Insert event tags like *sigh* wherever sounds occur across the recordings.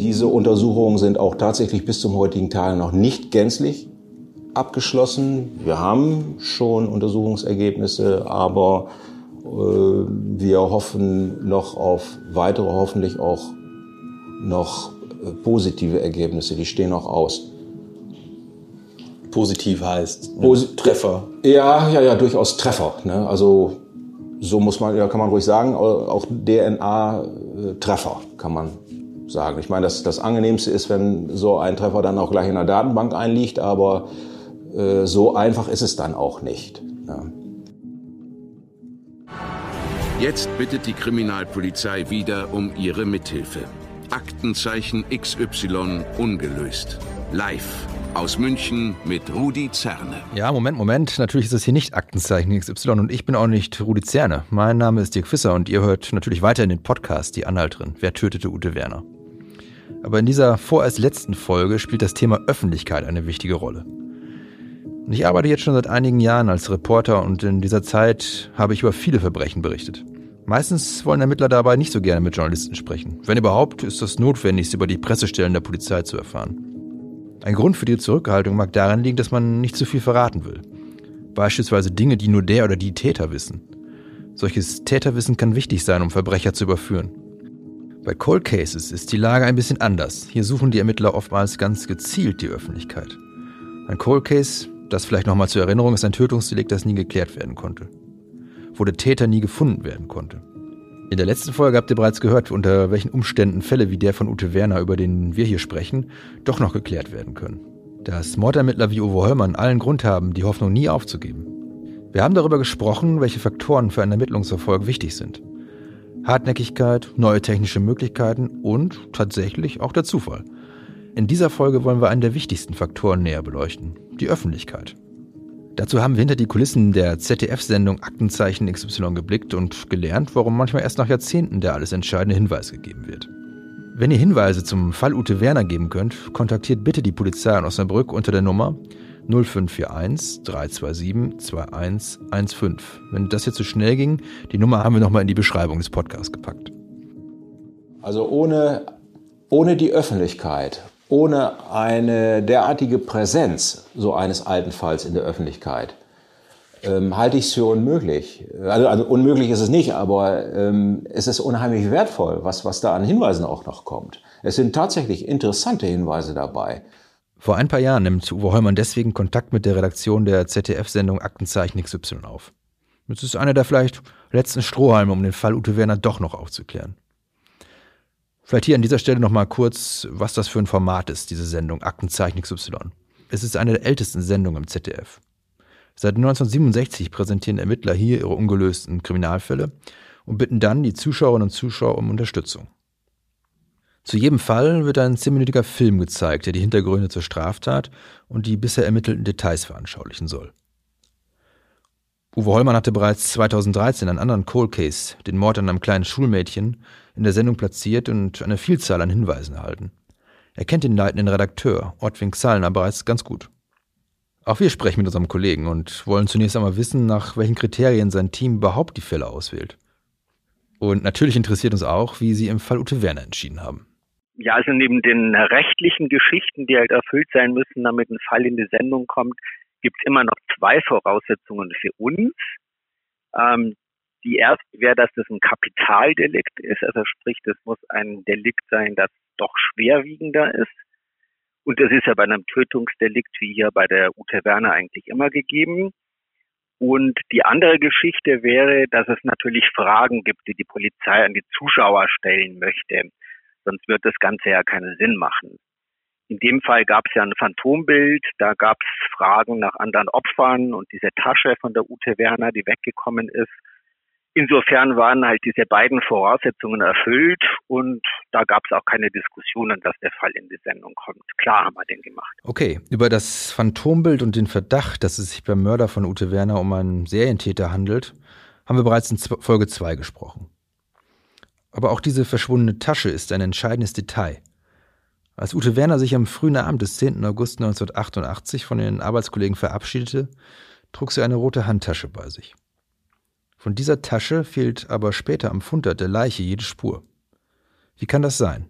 diese Untersuchungen sind auch tatsächlich bis zum heutigen Tage noch nicht gänzlich abgeschlossen. Wir haben schon Untersuchungsergebnisse, aber äh, wir hoffen noch auf weitere, hoffentlich auch noch äh, positive Ergebnisse. Die stehen noch aus. Positiv heißt Posi Treffer. Ja, ja, ja, durchaus Treffer. Ne? Also so muss man, ja, kann man ruhig sagen, auch DNA-Treffer kann man sagen. Ich meine, das, das Angenehmste ist, wenn so ein Treffer dann auch gleich in der Datenbank einliegt, aber äh, so einfach ist es dann auch nicht. Ja. Jetzt bittet die Kriminalpolizei wieder um ihre Mithilfe. Aktenzeichen XY ungelöst. Live aus München mit Rudi Zerne. Ja, Moment, Moment. Natürlich ist es hier nicht Aktenzeichen XY und ich bin auch nicht Rudi Zerne. Mein Name ist Dirk Fisser und ihr hört natürlich weiter in den Podcast Die Anhalterin. Wer tötete Ute Werner? Aber in dieser vorerst letzten Folge spielt das Thema Öffentlichkeit eine wichtige Rolle. Ich arbeite jetzt schon seit einigen Jahren als Reporter und in dieser Zeit habe ich über viele Verbrechen berichtet. Meistens wollen Ermittler dabei nicht so gerne mit Journalisten sprechen. Wenn überhaupt, ist das notwendig, über die Pressestellen der Polizei zu erfahren. Ein Grund für die Zurückhaltung mag darin liegen, dass man nicht zu viel verraten will. Beispielsweise Dinge, die nur der oder die Täter wissen. Solches Täterwissen kann wichtig sein, um Verbrecher zu überführen. Bei Cold Cases ist die Lage ein bisschen anders. Hier suchen die Ermittler oftmals ganz gezielt die Öffentlichkeit. Ein Cold Case, das vielleicht nochmal zur Erinnerung ist ein Tötungsdelikt, das nie geklärt werden konnte. Wo der Täter nie gefunden werden konnte. In der letzten Folge habt ihr bereits gehört, unter welchen Umständen Fälle wie der von Ute Werner, über den wir hier sprechen, doch noch geklärt werden können. Dass Mordermittler wie Uwe Hollmann allen Grund haben, die Hoffnung nie aufzugeben. Wir haben darüber gesprochen, welche Faktoren für einen Ermittlungserfolg wichtig sind. Hartnäckigkeit, neue technische Möglichkeiten und tatsächlich auch der Zufall. In dieser Folge wollen wir einen der wichtigsten Faktoren näher beleuchten, die Öffentlichkeit. Dazu haben wir hinter die Kulissen der ZDF-Sendung Aktenzeichen XY geblickt und gelernt, warum manchmal erst nach Jahrzehnten der alles entscheidende Hinweis gegeben wird. Wenn ihr Hinweise zum Fall Ute Werner geben könnt, kontaktiert bitte die Polizei in Osnabrück unter der Nummer 0541 327 2115. Wenn das jetzt zu so schnell ging, die Nummer haben wir nochmal in die Beschreibung des Podcasts gepackt. Also ohne, ohne die Öffentlichkeit ohne eine derartige Präsenz so eines alten Falls in der Öffentlichkeit ähm, halte ich es für unmöglich. Also, also, unmöglich ist es nicht, aber ähm, es ist unheimlich wertvoll, was, was da an Hinweisen auch noch kommt. Es sind tatsächlich interessante Hinweise dabei. Vor ein paar Jahren nimmt Uwe Heumann deswegen Kontakt mit der Redaktion der ZDF-Sendung Aktenzeichen XY auf. Es ist einer der vielleicht letzten Strohhalme, um den Fall Ute Werner doch noch aufzuklären. Vielleicht hier an dieser Stelle nochmal kurz, was das für ein Format ist, diese Sendung Aktenzeichen XY. Es ist eine der ältesten Sendungen im ZDF. Seit 1967 präsentieren Ermittler hier ihre ungelösten Kriminalfälle und bitten dann die Zuschauerinnen und Zuschauer um Unterstützung. Zu jedem Fall wird ein zehnminütiger Film gezeigt, der die Hintergründe zur Straftat und die bisher ermittelten Details veranschaulichen soll. Uwe Hollmann hatte bereits 2013 einen anderen Cold Case, den Mord an einem kleinen Schulmädchen, in der Sendung platziert und eine Vielzahl an Hinweisen erhalten. Er kennt den leitenden Redakteur, Ortwin Xallner, bereits ganz gut. Auch wir sprechen mit unserem Kollegen und wollen zunächst einmal wissen, nach welchen Kriterien sein Team überhaupt die Fälle auswählt. Und natürlich interessiert uns auch, wie Sie im Fall Ute Werner entschieden haben. Ja, also neben den rechtlichen Geschichten, die halt erfüllt sein müssen, damit ein Fall in die Sendung kommt, gibt es immer noch zwei Voraussetzungen für uns. Ähm, die erste wäre, dass das ein Kapitaldelikt ist, also sprich, das muss ein Delikt sein, das doch schwerwiegender ist. Und das ist ja bei einem Tötungsdelikt wie hier bei der Ute Werner eigentlich immer gegeben. Und die andere Geschichte wäre, dass es natürlich Fragen gibt, die die Polizei an die Zuschauer stellen möchte. Sonst wird das Ganze ja keinen Sinn machen. In dem Fall gab es ja ein Phantombild, da gab es Fragen nach anderen Opfern und diese Tasche von der Ute Werner, die weggekommen ist. Insofern waren halt diese beiden Voraussetzungen erfüllt und da gab es auch keine Diskussionen, dass der Fall in die Sendung kommt. Klar haben wir den gemacht. Okay, über das Phantombild und den Verdacht, dass es sich beim Mörder von Ute Werner um einen Serientäter handelt, haben wir bereits in Folge 2 gesprochen. Aber auch diese verschwundene Tasche ist ein entscheidendes Detail. Als Ute Werner sich am frühen Abend des 10. August 1988 von den Arbeitskollegen verabschiedete, trug sie eine rote Handtasche bei sich. Von dieser Tasche fehlt aber später am Fundort der Leiche jede Spur. Wie kann das sein?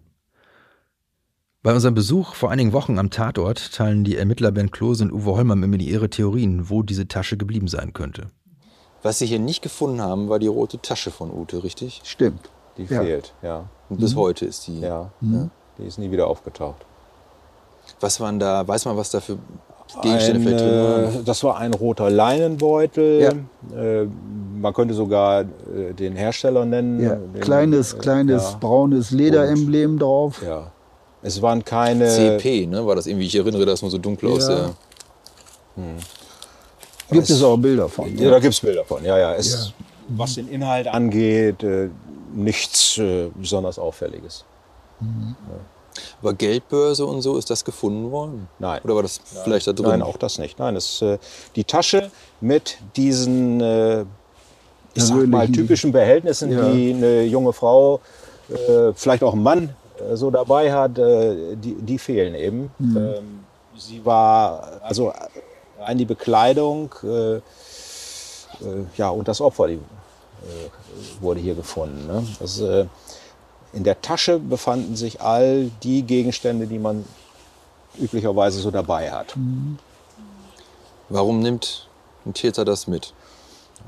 Bei unserem Besuch vor einigen Wochen am Tatort teilen die Ermittler Bernd Klose und Uwe Hollmann mit mir ihre Theorien, wo diese Tasche geblieben sein könnte. Was Sie hier nicht gefunden haben, war die rote Tasche von Ute, richtig? Stimmt. Die Ja. fehlt, ja. Und bis heute ist die. Ja. Die ist nie wieder aufgetaucht. Was waren da, weiß man, was da für Gegenstände Ein, vielleicht drin waren? äh, das war ein roter Leinenbeutel. Ja. Äh, man könnte sogar äh, den Hersteller nennen. Ja. Den, Kleines, äh, kleines ja, braunes Lederemblem drauf. ja. Es waren keine. CP, ne? War das irgendwie? Ich erinnere das nur so dunkel aus Ja. der. Gibt es auch Bilder von. Ja, da gibt es Bilder von. Ja, ja. Es, Was den Inhalt angeht, nichts äh, besonders Auffälliges. Aber Geldbörse und so, ist das gefunden worden? Nein. Oder war das vielleicht da drin? Nein, auch das nicht. Nein, es, äh, die Tasche mit diesen, äh, ich sag mal, typischen Behältnissen, Ja. die eine junge Frau, äh, vielleicht auch ein Mann äh, so dabei hat, äh, die, die fehlen eben. Mhm. Ähm, sie war, also rein die Bekleidung, äh, ja, und das Opfer, die wurde hier gefunden. Ne? Das, äh, in der Tasche befanden sich all die Gegenstände, die man üblicherweise so dabei hat. Warum nimmt ein Täter das mit?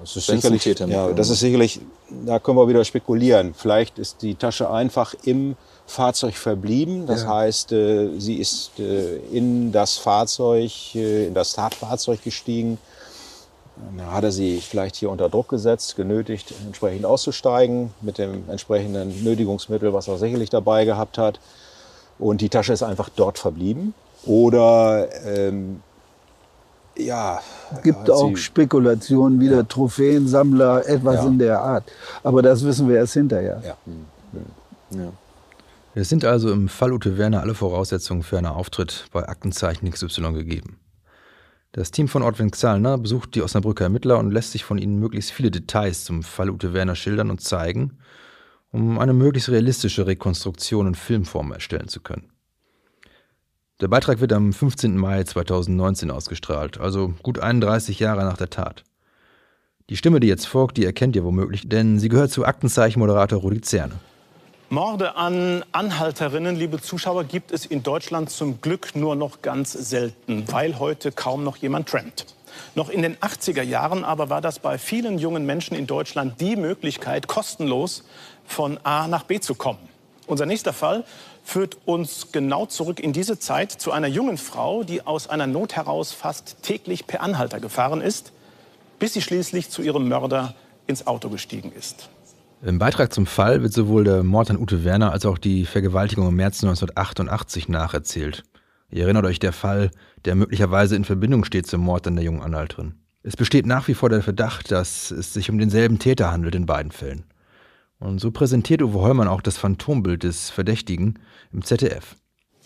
Das ist, sicherlich, ein Täter ja, das ist sicherlich, da können wir wieder spekulieren. Vielleicht ist die Tasche einfach im Fahrzeug verblieben. Das heißt, äh, sie ist äh, in das Fahrzeug, äh, in das Tatfahrzeug gestiegen. Da hat er sie vielleicht hier unter Druck gesetzt, genötigt, entsprechend auszusteigen mit dem entsprechenden Nötigungsmittel, was er sicherlich dabei gehabt hat. Und die Tasche ist einfach dort verblieben. Oder ähm, ja, Gibt hat auch sie- Spekulationen, wieder Trophäensammler, etwas Ja. in der Art. Aber das wissen wir erst hinterher. Ja. Ja. Es sind also im Fall Ute Werner alle Voraussetzungen für einen Auftritt bei Aktenzeichen XY gegeben. Das Team von Ortwin Xalner besucht die Osnabrücker Ermittler und lässt sich von ihnen möglichst viele Details zum Fall Ute Werner schildern und zeigen, um eine möglichst realistische Rekonstruktion in Filmform erstellen zu können. Der Beitrag wird am 15. Mai 2019 ausgestrahlt, also gut 31 Jahre nach der Tat. Die Stimme, die jetzt folgt, die erkennt ihr womöglich, denn sie gehört zu Aktenzeichen-Moderator Rudi Zerne. Morde an Anhalterinnen, liebe Zuschauer, gibt es in Deutschland zum Glück nur noch ganz selten, weil heute kaum noch jemand trampt. Noch in den 80er Jahren aber war das bei vielen jungen Menschen in Deutschland die Möglichkeit, kostenlos von A nach B zu kommen. Unser nächster Fall führt uns genau zurück in diese Zeit zu einer jungen Frau, die aus einer Not heraus fast täglich per Anhalter gefahren ist, bis sie schließlich zu ihrem Mörder ins Auto gestiegen ist. Im Beitrag zum Fall wird sowohl der Mord an Ute Werner als auch die Vergewaltigung im März 1988 nacherzählt. Ihr erinnert euch der Fall, der möglicherweise in Verbindung steht zum Mord an der jungen Anhalterin. Es besteht nach wie vor der Verdacht, dass es sich um denselben Täter handelt in beiden Fällen. Und so präsentiert Uwe Hollmann auch das Phantombild des Verdächtigen im ZDF.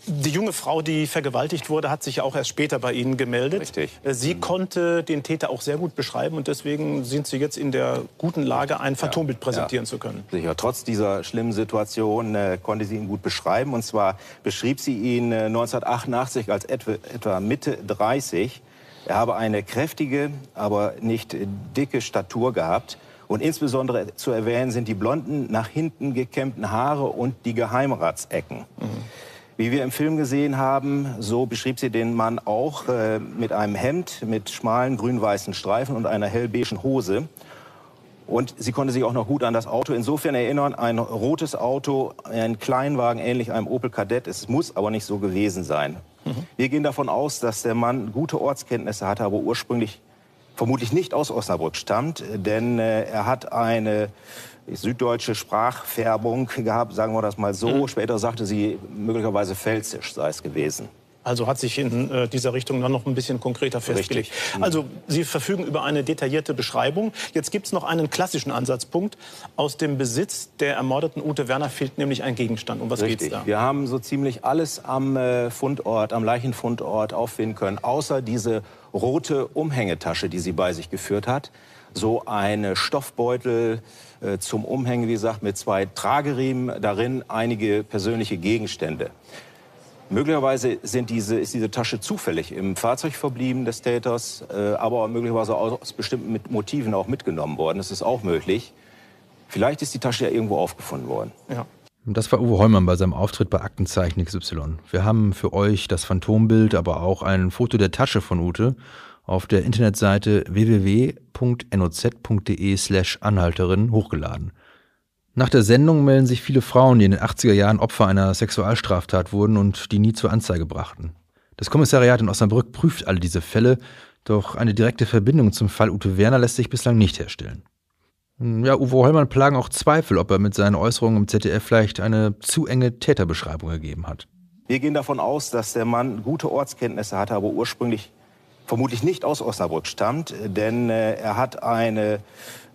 Die junge Frau, die vergewaltigt wurde, hat sich ja auch erst später bei Ihnen gemeldet. Richtig. Äh, Sie konnte den Täter auch sehr gut beschreiben und deswegen sind Sie jetzt in der guten Lage, ein Phantombild präsentieren zu können. Sicher, trotz dieser schlimmen Situation äh, konnte sie ihn gut beschreiben. Und zwar beschrieb sie ihn äh, 1988 als etwa, etwa Mitte 30. Er habe eine kräftige, aber nicht dicke Statur gehabt. Und insbesondere zu erwähnen sind die blonden, nach hinten gekämmten Haare und die Geheimratsecken. Wie wir im Film gesehen haben, so beschrieb sie den Mann auch äh, mit einem Hemd mit schmalen grün-weißen Streifen und einer hellbeigen Hose. Und sie konnte sich auch noch gut an das Auto insofern erinnern, ein rotes Auto, ein Kleinwagen, ähnlich einem Opel Kadett. Es muss aber nicht so gewesen sein. Wir gehen davon aus, dass der Mann gute Ortskenntnisse hatte, aber ursprünglich vermutlich nicht aus Osnabrück stammt, denn äh, er hat eine süddeutsche Sprachfärbung gehabt, sagen wir das mal so. Später sagte sie, möglicherweise pfälzisch sei es gewesen. Also hat sich in äh, dieser Richtung dann noch ein bisschen konkreter festgelegt. Also Sie verfügen über eine detaillierte Beschreibung. Jetzt gibt es noch einen klassischen Ansatzpunkt. Aus dem Besitz der ermordeten Ute Werner fehlt nämlich ein Gegenstand. Um was geht's Richtig. da? Wir haben so ziemlich alles am äh, Fundort, am Leichenfundort auffinden können, außer diese rote Umhängetasche, die sie bei sich geführt hat. So eine Stoffbeutel äh, zum Umhängen, wie gesagt, mit zwei Trageriemen darin, einige persönliche Gegenstände. Möglicherweise sind diese, ist diese Tasche zufällig im Fahrzeug verblieben des Täters, äh, aber möglicherweise aus bestimmten mit Motiven auch mitgenommen worden. Das ist auch möglich. Vielleicht ist die Tasche ja irgendwo aufgefunden worden. Ja. Das war Uwe Heumann bei seinem Auftritt bei Aktenzeichen XY. Wir haben für euch das Phantombild, aber auch ein Foto der Tasche von Ute auf der Internetseite www.noz.de slash Anhalterin hochgeladen. Nach der Sendung melden sich viele Frauen, die in den 80er Jahren Opfer einer Sexualstraftat wurden und die nie zur Anzeige brachten. Das Kommissariat in Osnabrück prüft alle diese Fälle, doch eine direkte Verbindung zum Fall Ute Werner lässt sich bislang nicht herstellen. Ja, Uwe Hollmann plagen auch Zweifel, ob er mit seinen Äußerungen im ZDF vielleicht eine zu enge Täterbeschreibung gegeben hat. Wir gehen davon aus, dass der Mann gute Ortskenntnisse hatte, aber ursprünglich vermutlich nicht aus Osnabrück stammt, denn äh, er hat eine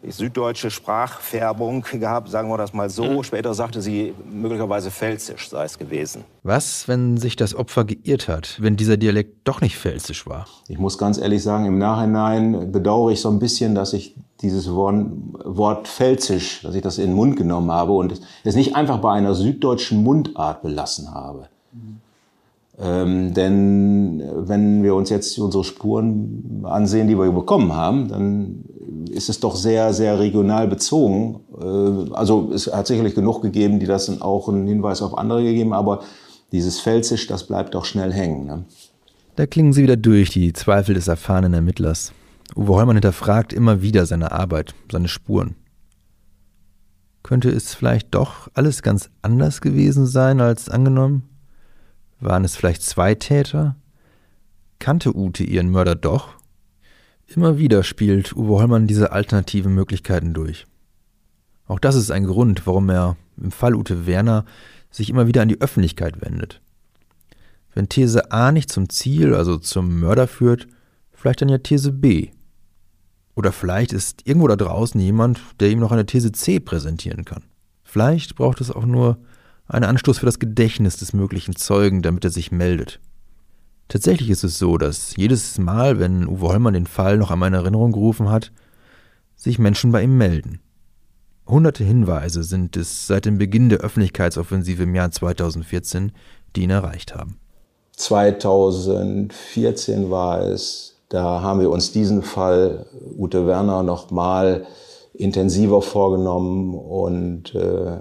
süddeutsche Sprachfärbung gehabt, sagen wir das mal so. Mhm. Später sagte sie, möglicherweise pfälzisch sei es gewesen. Was, wenn sich das Opfer geirrt hat, wenn dieser Dialekt doch nicht pfälzisch war? Ich muss ganz ehrlich sagen, im Nachhinein bedauere ich so ein bisschen, dass ich dieses Wort, Wort pfälzisch, dass ich das in den Mund genommen habe und es nicht einfach bei einer süddeutschen Mundart belassen habe. Mhm. Ähm, denn wenn wir uns jetzt unsere Spuren ansehen, die wir bekommen haben, dann ist es doch sehr, sehr regional bezogen. Äh, also es hat sicherlich genug gegeben, die das auch einen Hinweis auf andere gegeben, aber dieses Pfälzisch, das bleibt doch schnell hängen. Ne? Da klingen sie wieder durch, die Zweifel des erfahrenen Ermittlers. Uwe Heumann hinterfragt immer wieder seine Arbeit, seine Spuren. Könnte es vielleicht doch alles ganz anders gewesen sein als angenommen? Waren es vielleicht zwei Täter? Kannte Ute ihren Mörder doch? Immer wieder spielt Uwe Hollmann diese alternativen Möglichkeiten durch. Auch das ist ein Grund, warum er im Fall Ute Werner sich immer wieder an die Öffentlichkeit wendet. Wenn These A nicht zum Ziel, also zum Mörder führt, vielleicht dann ja These B. Oder vielleicht ist irgendwo da draußen jemand, der ihm noch eine These C präsentieren kann. Vielleicht braucht es auch nur ein Anstoß für das Gedächtnis des möglichen Zeugen, damit er sich meldet. Tatsächlich ist es so, dass jedes Mal, wenn Uwe Hollmann den Fall noch an meine Erinnerung gerufen hat, sich Menschen bei ihm melden. Hunderte Hinweise sind es seit dem Beginn der Öffentlichkeitsoffensive im Jahr 2014, die ihn erreicht haben. 2014 war es, da haben wir uns diesen Fall Ute Werner noch mal intensiver vorgenommen und äh,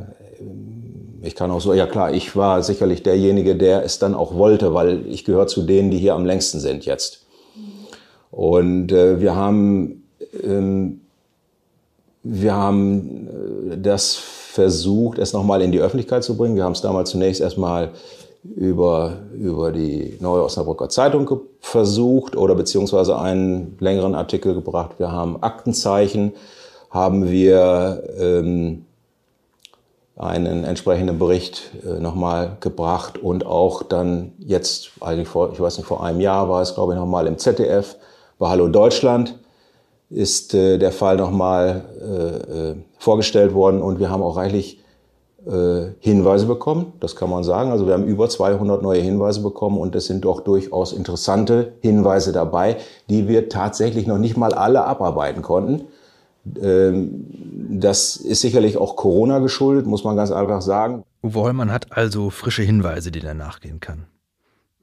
ich kann auch so, ja klar, ich war sicherlich derjenige, der es dann auch wollte, weil ich gehöre zu denen, die hier am längsten sind jetzt. Und äh, wir haben, ähm, wir haben äh, das versucht, es nochmal in die Öffentlichkeit zu bringen. Wir haben es damals zunächst erstmal über, über die Neue Osnabrücker Zeitung versucht oder beziehungsweise einen längeren Artikel gebracht. Wir haben Aktenzeichen, haben wir ähm, einen entsprechenden Bericht äh, nochmal gebracht und auch dann jetzt, eigentlich vor, ich weiß nicht, vor einem Jahr war es, glaube ich, nochmal im ZDF, bei Hallo Deutschland ist äh, der Fall nochmal äh, äh, vorgestellt worden und wir haben auch reichlich äh, Hinweise bekommen, das kann man sagen. Also wir haben über 200 neue Hinweise bekommen und es sind doch durchaus interessante Hinweise dabei, die wir tatsächlich noch nicht mal alle abarbeiten konnten. Ähm, das ist sicherlich auch Corona geschuldet, muss man ganz einfach sagen. Uwe Hollmann hat also frische Hinweise, denen er nachgehen kann.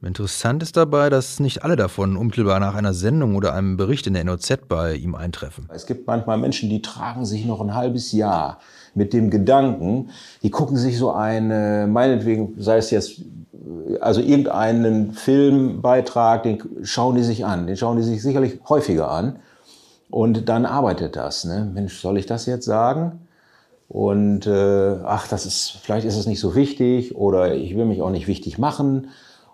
Interessant ist dabei, dass nicht alle davon unmittelbar nach einer Sendung oder einem Bericht in der NOZ bei ihm eintreffen. Es gibt manchmal Menschen, die tragen sich noch ein halbes Jahr mit dem Gedanken, die gucken sich so eine, meinetwegen, sei es jetzt, also irgendeinen Filmbeitrag, den schauen die sich an, den schauen die sich sicherlich häufiger an und dann arbeitet das. Ne? Mensch, soll ich das jetzt sagen? Und äh, ach, das ist, vielleicht ist es nicht so wichtig oder ich will mich auch nicht wichtig machen.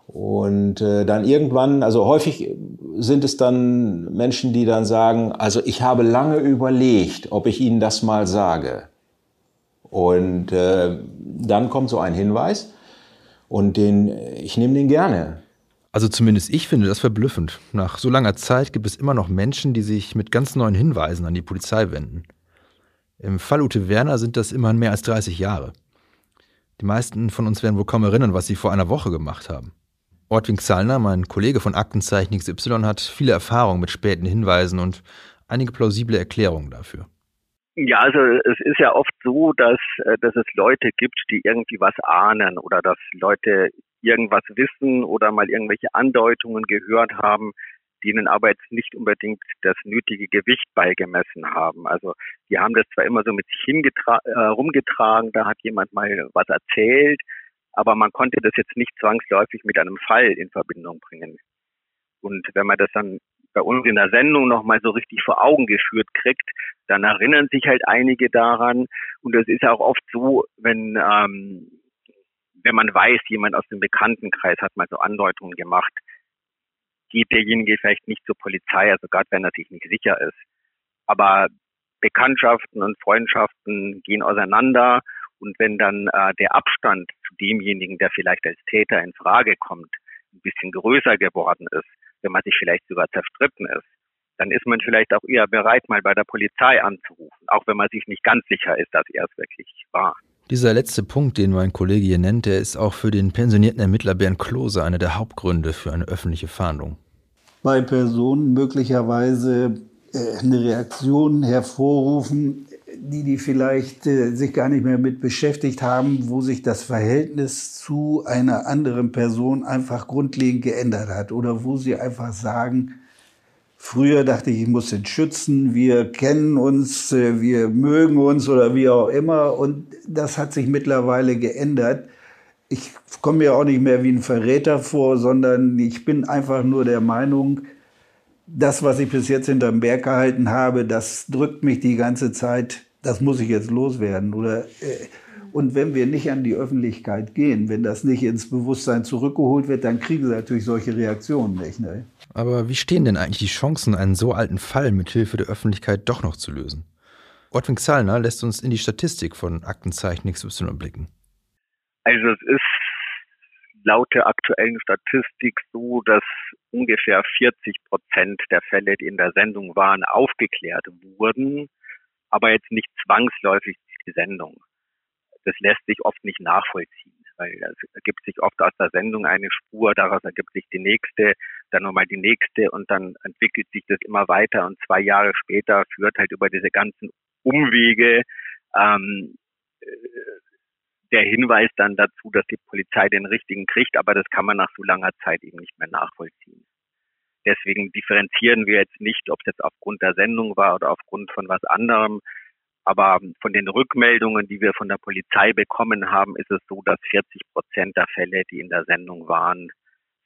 Und äh, dann irgendwann, also häufig sind es dann Menschen, die dann sagen, also ich habe lange überlegt, ob ich Ihnen das mal sage. Und äh, dann kommt so ein Hinweis und den, ich nehme den gerne. Also zumindest ich finde das verblüffend. Nach so langer Zeit gibt es immer noch Menschen, die sich mit ganz neuen Hinweisen an die Polizei wenden. Im Fall Ute Werner sind das immerhin mehr als 30 Jahre. Die meisten von uns werden wohl kaum erinnern, was sie vor einer Woche gemacht haben. Ortwin Xalner, mein Kollege von Aktenzeichen XY, hat viele Erfahrungen mit späten Hinweisen und einige plausible Erklärungen dafür. Ja, also es ist ja oft so, dass, äh, dass es Leute gibt, die irgendwie was ahnen oder dass Leute irgendwas wissen oder mal irgendwelche Andeutungen gehört haben, denen aber jetzt nicht unbedingt das nötige Gewicht beigemessen haben. Also die haben das zwar immer so mit sich äh, da hat jemand mal was erzählt, aber man konnte das jetzt nicht zwangsläufig mit einem Fall in Verbindung bringen. Und wenn man das dann bei uns in der Sendung nochmal so richtig vor Augen geführt kriegt, dann erinnern sich halt einige daran. Und es ist auch oft so, wenn, ähm, wenn man weiß, jemand aus dem Bekanntenkreis hat mal so Andeutungen gemacht, geht derjenige vielleicht nicht zur Polizei, also gerade wenn er sich nicht sicher ist. Aber Bekanntschaften und Freundschaften gehen auseinander und wenn dann äh, der Abstand zu demjenigen, der vielleicht als Täter in Frage kommt, ein bisschen größer geworden ist, wenn man sich vielleicht sogar zerstritten ist, dann ist man vielleicht auch eher bereit, mal bei der Polizei anzurufen, auch wenn man sich nicht ganz sicher ist, dass er es wirklich war. Dieser letzte Punkt, den mein Kollege hier nennt, der ist auch für den pensionierten Ermittler Bernd Klose einer der Hauptgründe für eine öffentliche Fahndung. Bei Personen möglicherweise äh, eine Reaktion hervorrufen, die die vielleicht äh, sich gar nicht mehr mit beschäftigt haben, wo sich das Verhältnis zu einer anderen Person einfach grundlegend geändert hat oder wo sie einfach sagen, früher dachte ich, ich muss den schützen, wir kennen uns, äh, wir mögen uns oder wie auch immer und das hat sich mittlerweile geändert. Ich komme mir auch nicht mehr wie ein Verräter vor, sondern ich bin einfach nur der Meinung, das, was ich bis jetzt hinterm Berg gehalten habe, das drückt mich die ganze Zeit das muss ich jetzt loswerden. Oder, äh, und wenn wir nicht an die Öffentlichkeit gehen, wenn das nicht ins Bewusstsein zurückgeholt wird, dann kriegen sie natürlich solche Reaktionen nicht. Ne? Aber wie stehen denn eigentlich die Chancen, einen so alten Fall mit Hilfe der Öffentlichkeit doch noch zu lösen? Ortwin Xalner lässt uns in die Statistik von Aktenzeichen XY blicken. Also es ist laut der aktuellen Statistik so, dass ungefähr 40 Prozent der Fälle, die in der Sendung waren, aufgeklärt wurden aber jetzt nicht zwangsläufig die Sendung. Das lässt sich oft nicht nachvollziehen, weil es ergibt sich oft aus der Sendung eine Spur, daraus ergibt sich die nächste, dann nochmal die nächste und dann entwickelt sich das immer weiter und zwei Jahre später führt halt über diese ganzen Umwege ähm, äh, der Hinweis dann dazu, dass die Polizei den richtigen kriegt, aber das kann man nach so langer Zeit eben nicht mehr nachvollziehen. Deswegen differenzieren wir jetzt nicht, ob es jetzt aufgrund der Sendung war oder aufgrund von was anderem. Aber von den Rückmeldungen, die wir von der Polizei bekommen haben, ist es so, dass 40 Prozent der Fälle, die in der Sendung waren,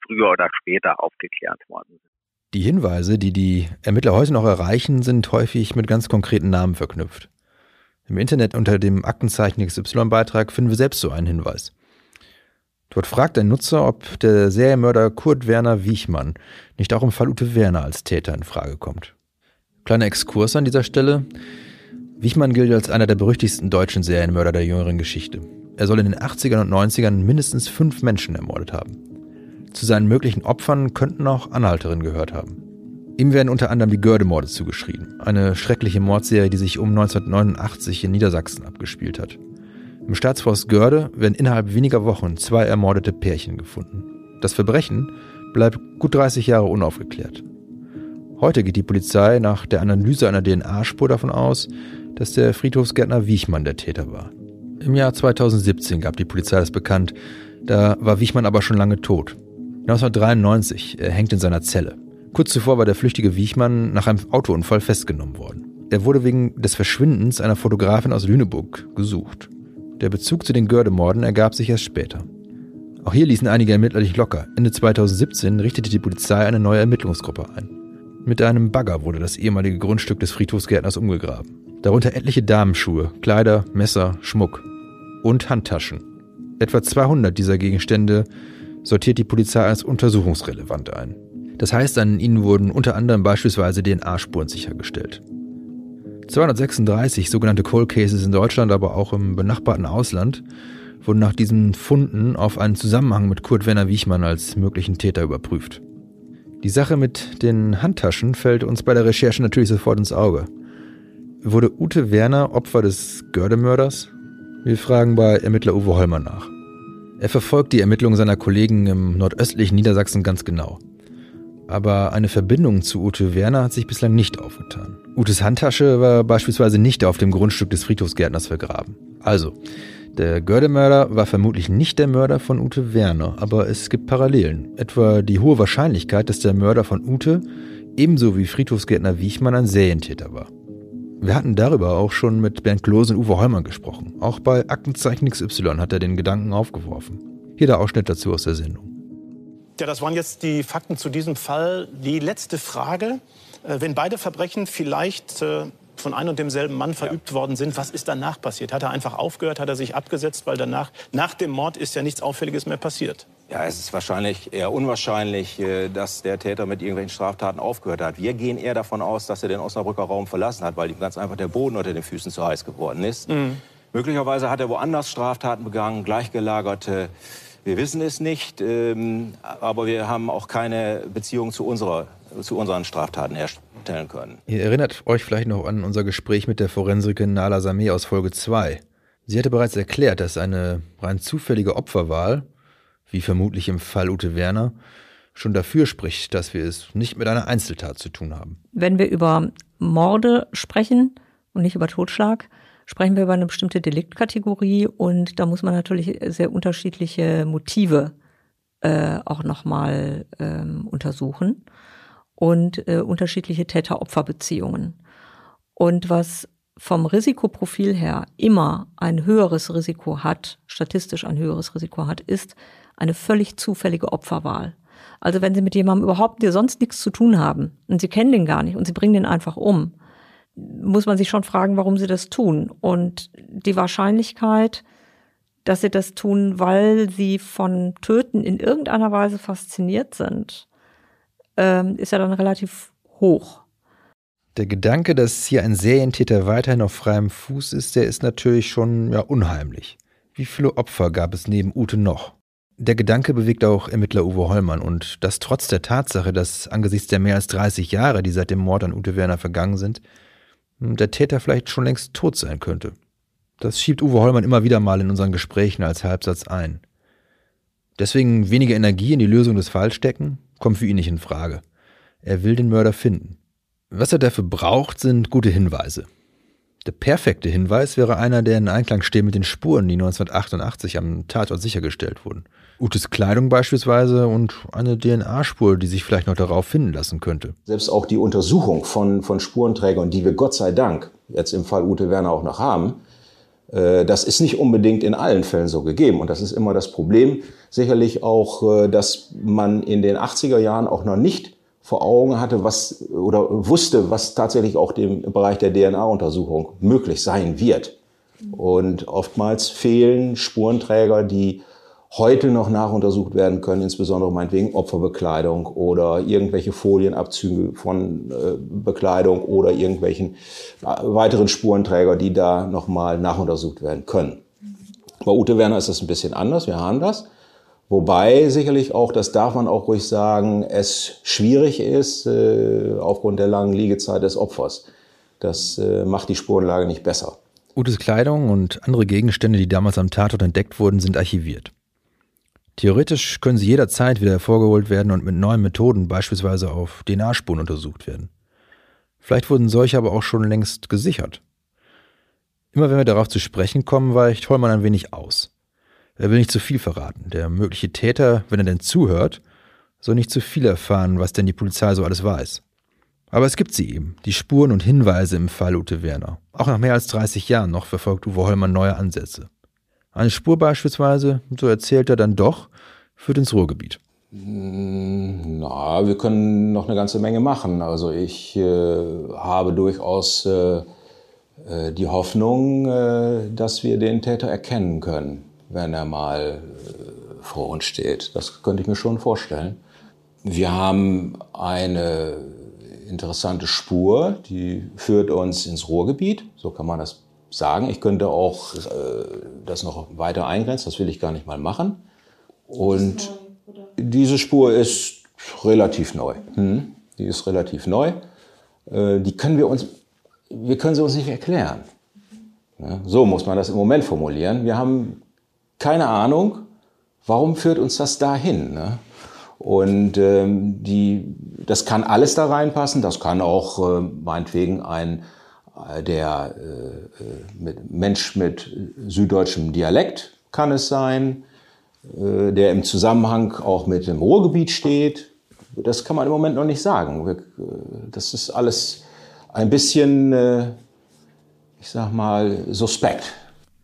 früher oder später aufgeklärt worden sind. Die Hinweise, die die Ermittler heute noch erreichen, sind häufig mit ganz konkreten Namen verknüpft. Im Internet unter dem Aktenzeichen XY-Beitrag finden wir selbst so einen Hinweis. Dort fragt ein Nutzer, ob der Serienmörder Kurt Werner Wiechmann nicht auch im Fall Ute Werner als Täter in Frage kommt. Kleiner Exkurs an dieser Stelle. Wiechmann gilt als einer der berüchtigsten deutschen Serienmörder der jüngeren Geschichte. Er soll in den 80ern und 90ern mindestens fünf Menschen ermordet haben. Zu seinen möglichen Opfern könnten auch Anhalterinnen gehört haben. Ihm werden unter anderem die Gördemorde zugeschrieben, eine schreckliche Mordserie, die sich um 1989 in Niedersachsen abgespielt hat. Im Staatsforst Görde werden innerhalb weniger Wochen zwei ermordete Pärchen gefunden. Das Verbrechen bleibt gut 30 Jahre unaufgeklärt. Heute geht die Polizei nach der Analyse einer DNA-Spur davon aus, dass der Friedhofsgärtner Wiechmann der Täter war. Im Jahr 2017 gab die Polizei das bekannt, da war Wiechmann aber schon lange tot. 1993, er hängt in seiner Zelle. Kurz zuvor war der flüchtige Wiechmann nach einem Autounfall festgenommen worden. Er wurde wegen des Verschwindens einer Fotografin aus Lüneburg gesucht. Der Bezug zu den Gördemorden ergab sich erst später. Auch hier ließen einige Ermittler dich locker. Ende 2017 richtete die Polizei eine neue Ermittlungsgruppe ein. Mit einem Bagger wurde das ehemalige Grundstück des Friedhofsgärtners umgegraben. Darunter etliche Damenschuhe, Kleider, Messer, Schmuck und Handtaschen. Etwa 200 dieser Gegenstände sortiert die Polizei als untersuchungsrelevant ein. Das heißt, an ihnen wurden unter anderem beispielsweise DNA-Spuren sichergestellt. 236 sogenannte Cold Cases in Deutschland, aber auch im benachbarten Ausland wurden nach diesen Funden auf einen Zusammenhang mit Kurt Werner Wiechmann als möglichen Täter überprüft. Die Sache mit den Handtaschen fällt uns bei der Recherche natürlich sofort ins Auge. Wurde Ute Werner Opfer des Gördemörders? Wir fragen bei Ermittler Uwe Holmer nach. Er verfolgt die Ermittlungen seiner Kollegen im nordöstlichen Niedersachsen ganz genau. Aber eine Verbindung zu Ute Werner hat sich bislang nicht aufgetan. Utes Handtasche war beispielsweise nicht auf dem Grundstück des Friedhofsgärtners vergraben. Also, Der Gördemörder war vermutlich nicht der Mörder von Ute Werner, aber es gibt Parallelen. Etwa die hohe Wahrscheinlichkeit, dass der Mörder von Ute ebenso wie Friedhofsgärtner Wiechmann ein Serientäter war. Wir hatten darüber auch schon mit Bernd Klose und Uwe Heumann gesprochen. Auch bei Aktenzeichen XY hat er den Gedanken aufgeworfen. Hier der Ausschnitt dazu aus der Sendung. Ja, das waren jetzt die Fakten zu diesem Fall. Die letzte Frage. Äh, wenn beide Verbrechen vielleicht äh, von einem und demselben Mann verübt ja. worden sind, was ist danach passiert? Hat er einfach aufgehört, hat er sich abgesetzt, weil danach, nach dem Mord ist ja nichts Auffälliges mehr passiert? Ja, es ist wahrscheinlich eher unwahrscheinlich, äh, dass der Täter mit irgendwelchen Straftaten aufgehört hat. Wir gehen eher davon aus, dass er den Osnabrücker Raum verlassen hat, weil ihm ganz einfach der Boden unter den Füßen zu heiß geworden ist. Mhm. Möglicherweise hat er woanders Straftaten begangen, gleichgelagerte. Wir wissen es nicht, ähm, aber wir haben auch keine Beziehung zu, unserer, zu unseren Straftaten herstellen können. Ihr erinnert euch vielleicht noch an unser Gespräch mit der Forensikerin Nala Sameh aus Folge 2. Sie hatte bereits erklärt, dass eine rein zufällige Opferwahl wie vermutlich im Fall Ute Werner, schon dafür spricht, dass wir es nicht mit einer Einzeltat zu tun haben. Wenn wir über Morde sprechen und nicht über Totschlag, sprechen wir über eine bestimmte Deliktkategorie und da muss man natürlich sehr unterschiedliche Motive äh, auch nochmal ähm, untersuchen und äh, unterschiedliche Täter-Opfer-Beziehungen. Und was vom Risikoprofil her immer ein höheres Risiko hat, statistisch ein höheres Risiko hat, ist eine völlig zufällige Opferwahl. Also wenn Sie mit jemandem überhaupt dir sonst nichts zu tun haben und Sie kennen den gar nicht und Sie bringen den einfach um, muss man sich schon fragen, warum Sie das tun. Und die Wahrscheinlichkeit, dass Sie das tun, weil Sie von Töten in irgendeiner Weise fasziniert sind, ähm, ist ja dann relativ hoch. Der Gedanke, dass hier ein Serientäter weiterhin auf freiem Fuß ist, der ist natürlich schon ja, unheimlich. Wie viele Opfer gab es neben Ute noch? Der Gedanke bewegt auch Ermittler Uwe Hollmann und das trotz der Tatsache, dass angesichts der mehr als 30 Jahre, die seit dem Mord an Ute Werner vergangen sind, der Täter vielleicht schon längst tot sein könnte. Das schiebt Uwe Hollmann immer wieder mal in unseren Gesprächen als Halbsatz ein. Deswegen weniger Energie in die Lösung des Falls stecken, kommt für ihn nicht in Frage. Er will den Mörder finden. Was er dafür braucht, sind gute Hinweise. Der perfekte Hinweis wäre einer, der in Einklang steht mit den Spuren, die 1988 am Tatort sichergestellt wurden. Utes Kleidung beispielsweise und eine DNA-Spur, die sich vielleicht noch darauf finden lassen könnte. Selbst auch die Untersuchung von, von Spurenträgern, die wir Gott sei Dank jetzt im Fall Ute Werner auch noch haben, äh, das ist nicht unbedingt in allen Fällen so gegeben. Und das ist immer das Problem. Sicherlich auch, äh, dass man in den 80er Jahren auch noch nicht vor Augen hatte, was oder wusste, was tatsächlich auch im Bereich der DNA-Untersuchung möglich sein wird. Und oftmals fehlen Spurenträger, die heute noch nachuntersucht werden können, insbesondere meinetwegen Opferbekleidung oder irgendwelche Folienabzüge von äh, Bekleidung oder irgendwelchen äh, weiteren Spurenträger, die da nochmal nachuntersucht werden können. Bei Ute Werner ist das ein bisschen anders, wir haben das. Wobei sicherlich auch, das darf man auch ruhig sagen, es schwierig ist äh, aufgrund der langen Liegezeit des Opfers. Das äh, macht die Spurenlage nicht besser. Utes Kleidung und andere Gegenstände, die damals am Tatort entdeckt wurden, sind archiviert. Theoretisch können sie jederzeit wieder hervorgeholt werden und mit neuen Methoden, beispielsweise auf DNA-Spuren, untersucht werden. Vielleicht wurden solche aber auch schon längst gesichert. Immer wenn wir darauf zu sprechen kommen, weicht Hollmann ein wenig aus. Er will nicht zu viel verraten. Der mögliche Täter, wenn er denn zuhört, soll nicht zu viel erfahren, was denn die Polizei so alles weiß. Aber es gibt sie eben, die Spuren und Hinweise im Fall Ute Werner. Auch nach mehr als 30 Jahren noch verfolgt Uwe Hollmann neue Ansätze. Eine Spur beispielsweise, so erzählt er dann doch, führt ins Ruhrgebiet. Na, wir können noch eine ganze Menge machen. Also ich äh, habe durchaus äh, äh, die Hoffnung, äh, dass wir den Täter erkennen können, wenn er mal äh, vor uns steht. Das könnte ich mir schon vorstellen. Wir haben eine interessante Spur, die führt uns ins Ruhrgebiet, so kann man das sagen. Ich könnte auch äh, das noch weiter eingrenzen, das will ich gar nicht mal machen. Und diese Spur ist relativ neu. Hm? Die ist relativ neu. Äh, die können wir uns, wir können sie uns nicht erklären. Ja, so muss man das im Moment formulieren. Wir haben keine Ahnung, warum führt uns das dahin. Ne? Und ähm, die, das kann alles da reinpassen. Das kann auch äh, meinetwegen ein der äh, mit Mensch mit süddeutschem Dialekt kann es sein, äh, der im Zusammenhang auch mit dem Ruhrgebiet steht. Das kann man im Moment noch nicht sagen. Wir, äh, das ist alles ein bisschen, äh, ich sag mal, suspekt.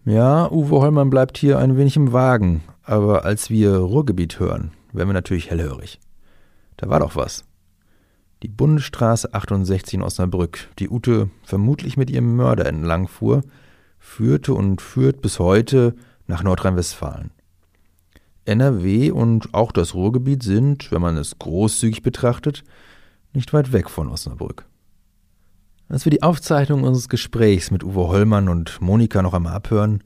Ja, Uwe Hollmann bleibt hier ein wenig im Wagen, aber als wir Ruhrgebiet hören, werden wir natürlich hellhörig. Da war doch was. Die Bundesstraße 68 in Osnabrück, die Ute vermutlich mit ihrem Mörder entlang fuhr, führte und führt bis heute nach Nordrhein-Westfalen. NRW und auch das Ruhrgebiet sind, wenn man es großzügig betrachtet, nicht weit weg von Osnabrück. Als wir die Aufzeichnung unseres Gesprächs mit Uwe Hollmann und Monika noch einmal abhören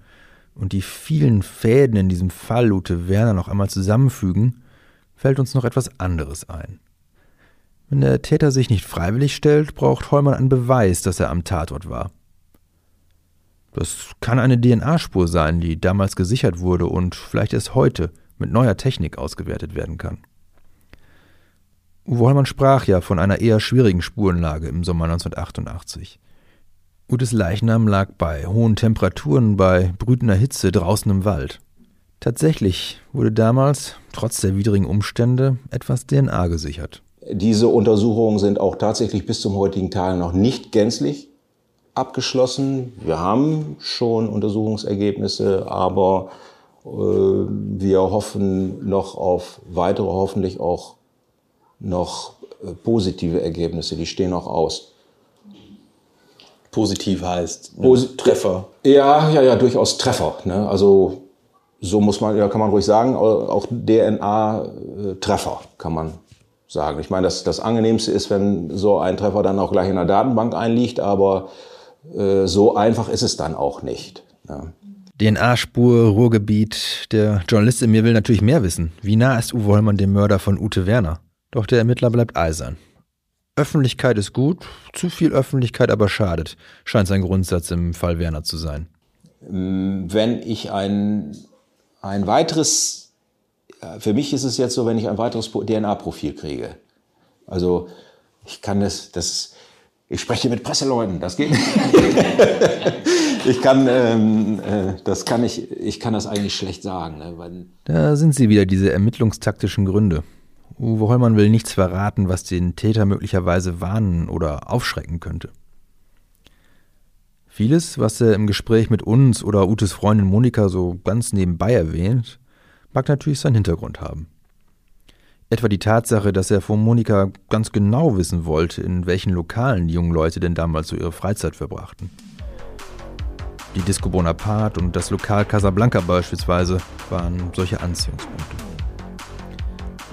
und die vielen Fäden in diesem Fall Ute Werner noch einmal zusammenfügen, fällt uns noch etwas anderes ein. Wenn der Täter sich nicht freiwillig stellt, braucht Hollmann einen Beweis, dass er am Tatort war. Das kann eine DNA-Spur sein, die damals gesichert wurde und vielleicht erst heute mit neuer Technik ausgewertet werden kann. Uwe sprach ja von einer eher schwierigen Spurenlage im Sommer 1988. Utes Leichnam lag bei hohen Temperaturen, bei brütender Hitze draußen im Wald. Tatsächlich wurde damals, trotz der widrigen Umstände, etwas DNA gesichert. Diese Untersuchungen sind auch tatsächlich bis zum heutigen Tage noch nicht gänzlich abgeschlossen. Wir haben schon Untersuchungsergebnisse, aber äh, wir hoffen noch auf weitere, hoffentlich auch noch äh, positive Ergebnisse. Die stehen noch aus. Positiv heißt Posi Treffer. Ja, ja, ja, durchaus Treffer. Ne? Also so muss man, ja, kann man ruhig sagen, auch DNA-Treffer kann man sagen. Ich meine, das, das Angenehmste ist, wenn so ein Treffer dann auch gleich in der Datenbank einliegt, aber äh, so einfach ist es dann auch nicht. Ja. DNA-Spur, Ruhrgebiet. Der Journalist in mir will natürlich mehr wissen. Wie nah ist Uwe Hollmann dem Mörder von Ute Werner? Doch der Ermittler bleibt eisern. Öffentlichkeit ist gut, zu viel Öffentlichkeit aber schadet, scheint sein Grundsatz im Fall Werner zu sein. Wenn ich ein, ein weiteres für mich ist es jetzt so, wenn ich ein weiteres DNA-Profil kriege. Also ich kann das, das, ich spreche mit Presseleuten, das geht. *laughs* ich kann, ähm, äh, das kann ich, ich kann das eigentlich schlecht sagen. Ne? Da sind sie wieder, diese ermittlungstaktischen Gründe. Uwe Hollmann will nichts verraten, was den Täter möglicherweise warnen oder aufschrecken könnte. Vieles, was er im Gespräch mit uns oder Utes Freundin Monika so ganz nebenbei erwähnt, mag natürlich seinen Hintergrund haben. Etwa die Tatsache, dass er von Monika ganz genau wissen wollte, in welchen Lokalen die jungen Leute denn damals so ihre Freizeit verbrachten. Die Disco Bonaparte und das Lokal Casablanca beispielsweise waren solche Anziehungspunkte.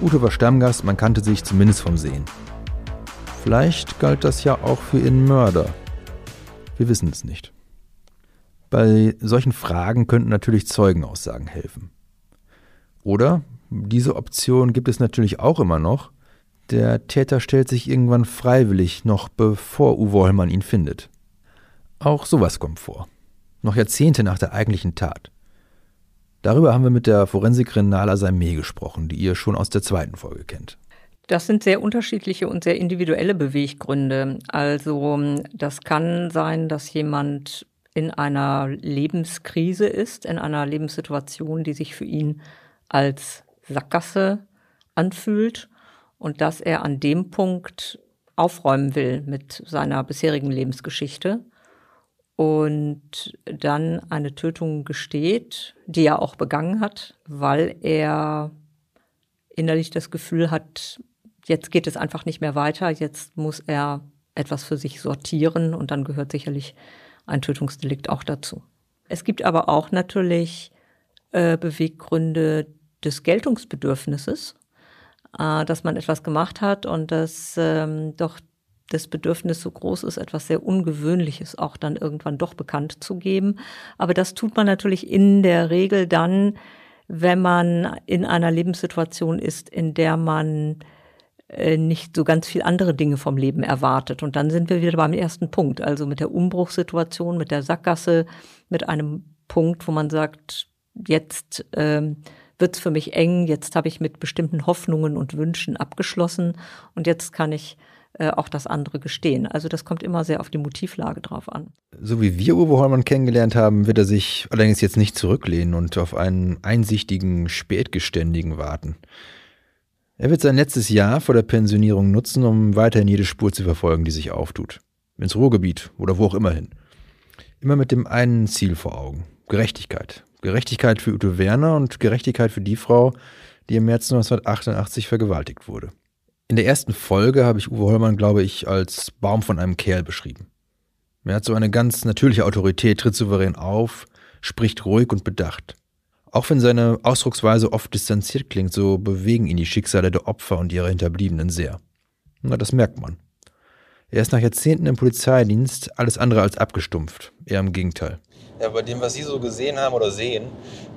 Ute war Stammgast, man kannte sich zumindest vom Sehen. Vielleicht galt das ja auch für ihren Mörder. Wir wissen es nicht. Bei solchen Fragen könnten natürlich Zeugenaussagen helfen. Oder, diese Option gibt es natürlich auch immer noch, der Täter stellt sich irgendwann freiwillig, noch bevor Uwe Hollmann ihn findet. Auch sowas kommt vor. Noch Jahrzehnte nach der eigentlichen Tat. Darüber haben wir mit der Forensikerin Nala Saimeh gesprochen, die ihr schon aus der zweiten Folge kennt. Das sind sehr unterschiedliche und sehr individuelle Beweggründe. Also das kann sein, dass jemand in einer Lebenskrise ist, in einer Lebenssituation, die sich für ihn als Sackgasse anfühlt und dass er an dem Punkt aufräumen will mit seiner bisherigen Lebensgeschichte und dann eine Tötung gesteht, die er auch begangen hat, weil er innerlich das Gefühl hat, jetzt geht es einfach nicht mehr weiter, jetzt muss er etwas für sich sortieren und dann gehört sicherlich ein Tötungsdelikt auch dazu. Es gibt aber auch natürlich äh, Beweggründe, des Geltungsbedürfnisses, äh, dass man etwas gemacht hat und dass ähm, doch das Bedürfnis so groß ist, etwas sehr Ungewöhnliches auch dann irgendwann doch bekannt zu geben. Aber das tut man natürlich in der Regel dann, wenn man in einer Lebenssituation ist, in der man äh, nicht so ganz viel andere Dinge vom Leben erwartet. Und dann sind wir wieder beim ersten Punkt, also mit der Umbruchssituation, mit der Sackgasse, mit einem Punkt, wo man sagt, jetzt ähm, wird es für mich eng, jetzt habe ich mit bestimmten Hoffnungen und Wünschen abgeschlossen und jetzt kann ich äh, auch das andere gestehen. Also das kommt immer sehr auf die Motivlage drauf an. So wie wir Uwe Hollmann kennengelernt haben, wird er sich allerdings jetzt nicht zurücklehnen und auf einen einsichtigen Spätgeständigen warten. Er wird sein letztes Jahr vor der Pensionierung nutzen, um weiterhin jede Spur zu verfolgen, die sich auftut. Ins Ruhrgebiet oder wo auch immer hin. Immer mit dem einen Ziel vor Augen. Gerechtigkeit. Gerechtigkeit für Ute Werner und Gerechtigkeit für die Frau, die im März 1988 vergewaltigt wurde. In der ersten Folge habe ich Uwe Hollmann, glaube ich, als Baum von einem Kerl beschrieben. Er hat so eine ganz natürliche Autorität, tritt souverän auf, spricht ruhig und bedacht. Auch wenn seine Ausdrucksweise oft distanziert klingt, so bewegen ihn die Schicksale der Opfer und ihrer Hinterbliebenen sehr. Na, das merkt man. Er ist nach Jahrzehnten im Polizeidienst alles andere als abgestumpft, eher im Gegenteil. Ja, bei dem, was Sie so gesehen haben oder sehen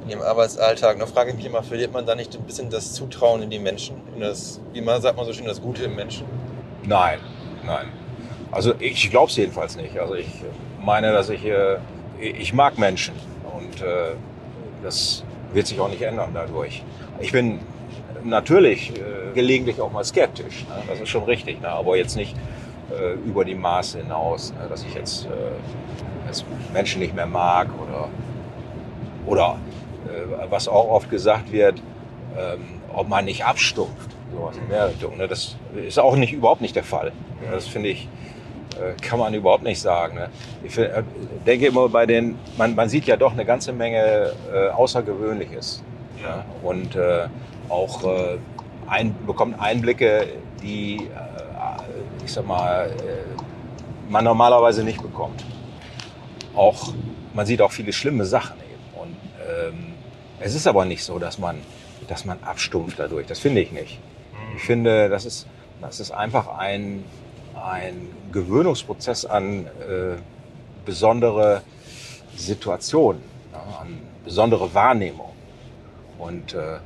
in Ihrem Arbeitsalltag, da frage ich mich immer, verliert man da nicht ein bisschen das Zutrauen in die Menschen? In das, wie man sagt man so schön, das Gute im Menschen? Nein, nein. Also ich glaube es jedenfalls nicht. Also ich meine, dass ich, äh, ich mag Menschen und äh, das wird sich auch nicht ändern dadurch. Ich bin natürlich äh, gelegentlich auch mal skeptisch. Ne? Das ist schon richtig, ne? aber jetzt nicht über die Maße hinaus, ne? dass ich jetzt, jetzt, Menschen nicht mehr mag oder, oder äh, was auch oft gesagt wird, ähm, ob man nicht abstumpft. Sowas in der Richtung. Ne? Das ist auch nicht, überhaupt nicht der Fall. Das finde ich, äh, kann man überhaupt nicht sagen. Ne? Ich äh, denke immer bei den, man, man sieht ja doch eine ganze Menge äh, Außergewöhnliches. Ja? Und äh, auch äh, ein, bekommt Einblicke, die, ich sag mal, man normalerweise nicht bekommt. Auch, man sieht auch viele schlimme Sachen eben. Und ähm, es ist aber nicht so, dass man, dass man abstumpft dadurch. Das finde ich nicht. Ich finde, das ist, das ist einfach ein, ein Gewöhnungsprozess an äh, besondere Situationen, ja, an besondere Wahrnehmung. Und äh,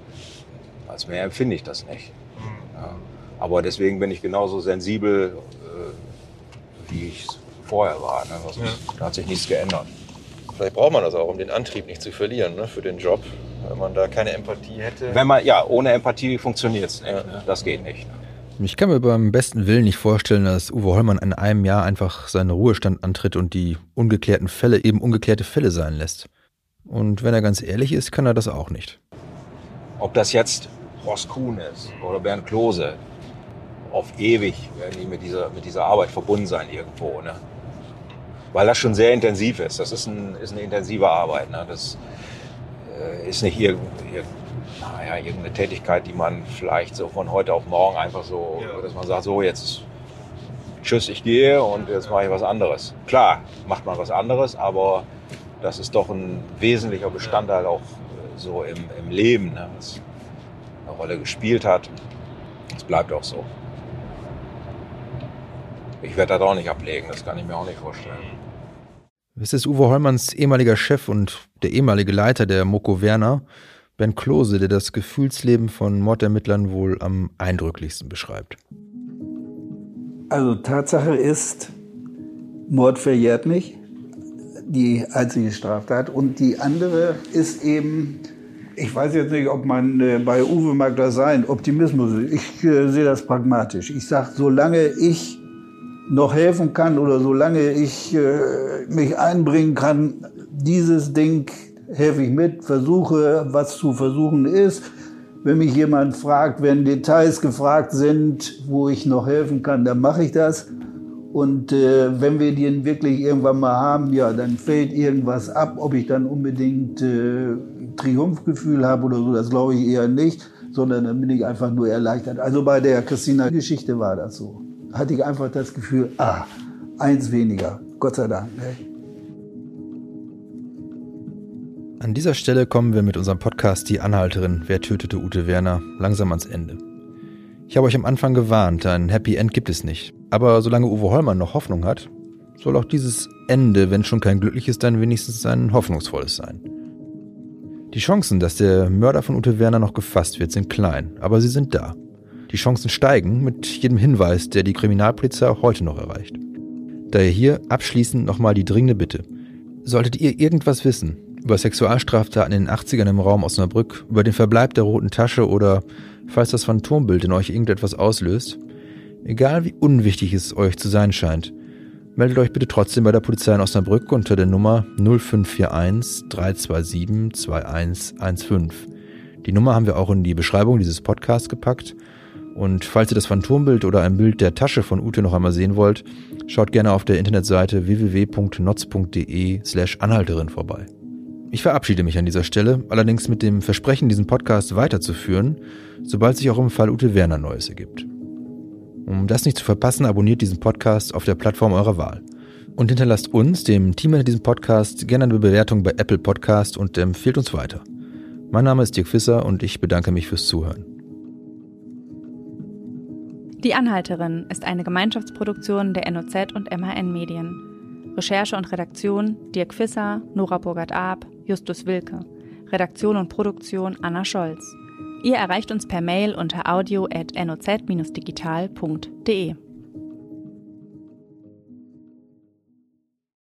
als mehr empfinde ich das nicht. Ja. Aber deswegen bin ich genauso sensibel, äh, wie ich vorher war. Ne? Also, ja. Da hat sich nichts geändert. Vielleicht braucht man das auch, um den Antrieb nicht zu verlieren ne, für den Job. Wenn man da keine Empathie hätte. Wenn man, ja, ohne Empathie funktioniert es nicht. Ne? Das geht nicht. Ich kann mir beim besten Willen nicht vorstellen, dass Uwe Hollmann in einem Jahr einfach seinen Ruhestand antritt und die ungeklärten Fälle eben ungeklärte Fälle sein lässt. Und wenn er ganz ehrlich ist, kann er das auch nicht. Ob das jetzt Horst Kuhn ist oder Bernd Klose, auf ewig werden die mit dieser, mit dieser Arbeit verbunden sein irgendwo. Ne? Weil das schon sehr intensiv ist. Das ist, ein, ist eine intensive Arbeit. Ne? Das äh, ist nicht irgendwie naja, irgendeine Tätigkeit, die man vielleicht so von heute auf morgen einfach so, ja. dass man sagt, so jetzt tschüss, ich gehe und jetzt mache ich was anderes. Klar, macht man was anderes, aber das ist doch ein wesentlicher Bestandteil auch äh, so im, im Leben, ne, was eine Rolle gespielt hat. Das bleibt auch so. Ich werde das auch nicht ablegen, das kann ich mir auch nicht vorstellen. Es ist Uwe Hollmanns ehemaliger Chef und der ehemalige Leiter der Moko Werner, Ben Klose, der das Gefühlsleben von Mordermittlern wohl am eindrücklichsten beschreibt. Also Tatsache ist, Mord verjährt nicht, die einzige Straftat. Und die andere ist eben, ich weiß jetzt nicht, ob man äh, bei Uwe mag das sein, Optimismus. Ich äh, sehe das pragmatisch. Ich sage, solange ich noch helfen kann oder solange ich äh, mich einbringen kann, dieses Ding helfe ich mit, versuche, was zu versuchen ist. Wenn mich jemand fragt, wenn Details gefragt sind, wo ich noch helfen kann, dann mache ich das. Und äh, wenn wir den wirklich irgendwann mal haben, ja, dann fällt irgendwas ab. Ob ich dann unbedingt äh, Triumphgefühl habe oder so, das glaube ich eher nicht, sondern dann bin ich einfach nur erleichtert. Also bei der Christina-Geschichte war das so. Hatte ich einfach das Gefühl, ah, eins weniger, Gott sei Dank. Ne? An dieser Stelle kommen wir mit unserem Podcast Die Anhalterin Wer tötete Ute Werner langsam ans Ende. Ich habe euch am Anfang gewarnt, ein Happy End gibt es nicht. Aber solange Uwe Hollmann noch Hoffnung hat, soll auch dieses Ende, wenn schon kein glückliches, dann wenigstens ein hoffnungsvolles sein. Die Chancen, dass der Mörder von Ute Werner noch gefasst wird, sind klein, aber sie sind da. Die Chancen steigen mit jedem Hinweis, der die Kriminalpolizei heute noch erreicht. Daher hier abschließend nochmal die dringende Bitte. Solltet ihr irgendwas wissen, über Sexualstraftaten in den 80ern im Raum Osnabrück, über den Verbleib der roten Tasche oder falls das Phantombild in euch irgendetwas auslöst, Egal wie unwichtig es euch zu sein scheint, meldet euch bitte trotzdem bei der Polizei in Osnabrück unter der Nummer 0541 327 2115. Die Nummer haben wir auch in die Beschreibung dieses Podcasts gepackt. Und falls ihr das Phantombild oder ein Bild der Tasche von Ute noch einmal sehen wollt, schaut gerne auf der Internetseite www.notz.de slash Anhalterin vorbei. Ich verabschiede mich an dieser Stelle, allerdings mit dem Versprechen, diesen Podcast weiterzuführen, sobald sich auch im Fall Ute Werner Neues ergibt. Um das nicht zu verpassen, abonniert diesen Podcast auf der Plattform eurer Wahl. Und hinterlasst uns, dem Team hinter diesem Podcast, gerne eine Bewertung bei Apple Podcast und empfiehlt uns weiter. Mein Name ist Dirk Fisser und ich bedanke mich fürs Zuhören. Die Anhalterin ist eine Gemeinschaftsproduktion der NOZ und MHN Medien. Recherche und Redaktion Dirk Fisser, Nora Burgert-Ab, Justus Wilke. Redaktion und Produktion Anna Scholz. Ihr erreicht uns per Mail unter audio.noz-digital.de.